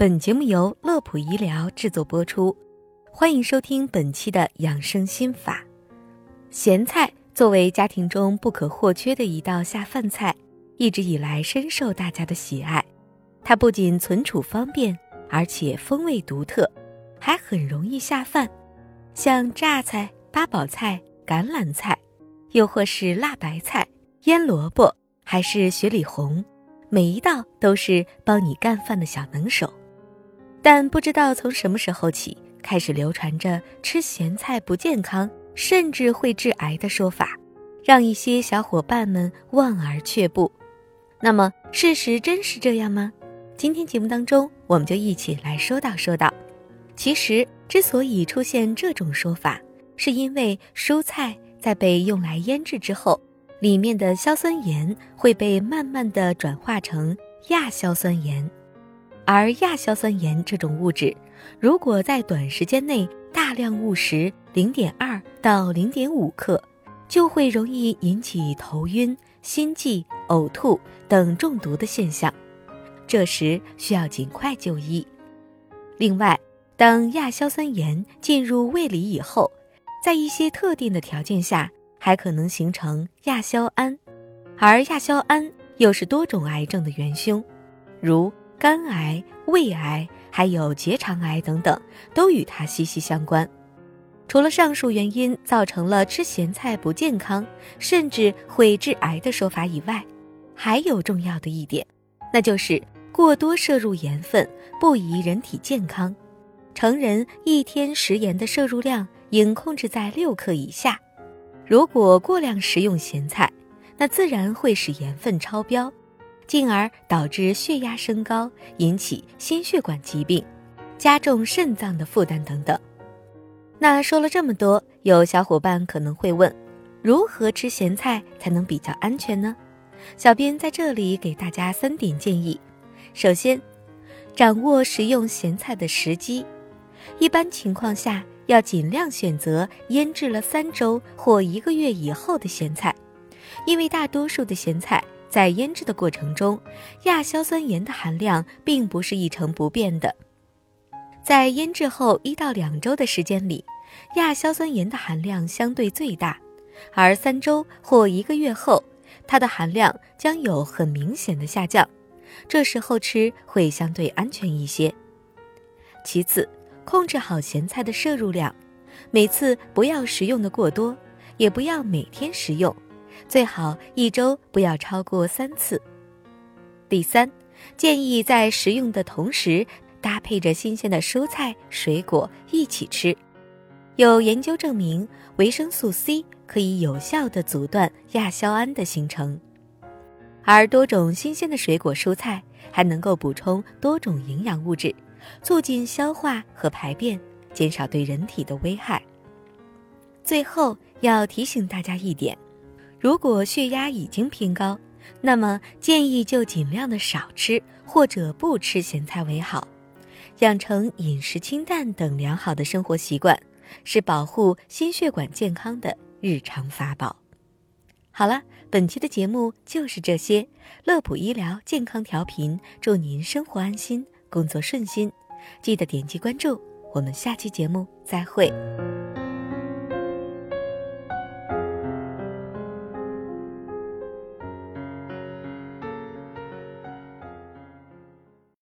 本节目由乐普医疗制作播出，欢迎收听本期的养生心法。咸菜作为家庭中不可或缺的一道下饭菜，一直以来深受大家的喜爱。它不仅存储方便，而且风味独特，还很容易下饭。像榨菜、八宝菜、橄榄菜，又或是辣白菜、腌萝卜，还是雪里红。每一道都是帮你干饭的小能手，但不知道从什么时候起，开始流传着吃咸菜不健康，甚至会致癌的说法，让一些小伙伴们望而却步。那么，事实真是这样吗？今天节目当中，我们就一起来说道说道。其实，之所以出现这种说法，是因为蔬菜在被用来腌制之后。里面的硝酸盐会被慢慢的转化成亚硝酸盐，而亚硝酸盐这种物质，如果在短时间内大量误食零点二到零点五克，就会容易引起头晕、心悸、呕吐等中毒的现象，这时需要尽快就医。另外，当亚硝酸盐进入胃里以后，在一些特定的条件下。还可能形成亚硝胺，而亚硝胺又是多种癌症的元凶，如肝癌、胃癌，还有结肠癌等等，都与它息息相关。除了上述原因造成了吃咸菜不健康，甚至会致癌的说法以外，还有重要的一点，那就是过多摄入盐分不宜人体健康。成人一天食盐的摄入量应控制在六克以下。如果过量食用咸菜，那自然会使盐分超标，进而导致血压升高，引起心血管疾病，加重肾脏的负担等等。那说了这么多，有小伙伴可能会问，如何吃咸菜才能比较安全呢？小编在这里给大家三点建议：首先，掌握食用咸菜的时机，一般情况下。要尽量选择腌制了三周或一个月以后的咸菜，因为大多数的咸菜在腌制的过程中，亚硝酸盐的含量并不是一成不变的。在腌制后一到两周的时间里，亚硝酸盐的含量相对最大，而三周或一个月后，它的含量将有很明显的下降，这时候吃会相对安全一些。其次。控制好咸菜的摄入量，每次不要食用的过多，也不要每天食用，最好一周不要超过三次。第三，建议在食用的同时搭配着新鲜的蔬菜水果一起吃。有研究证明，维生素 C 可以有效的阻断亚硝胺的形成，而多种新鲜的水果蔬菜还能够补充多种营养物质。促进消化和排便，减少对人体的危害。最后要提醒大家一点：如果血压已经偏高，那么建议就尽量的少吃或者不吃咸菜为好。养成饮食清淡等良好的生活习惯，是保护心血管健康的日常法宝。好了，本期的节目就是这些。乐普医疗健康调频，祝您生活安心。工作顺心，记得点击关注，我们下期节目再会。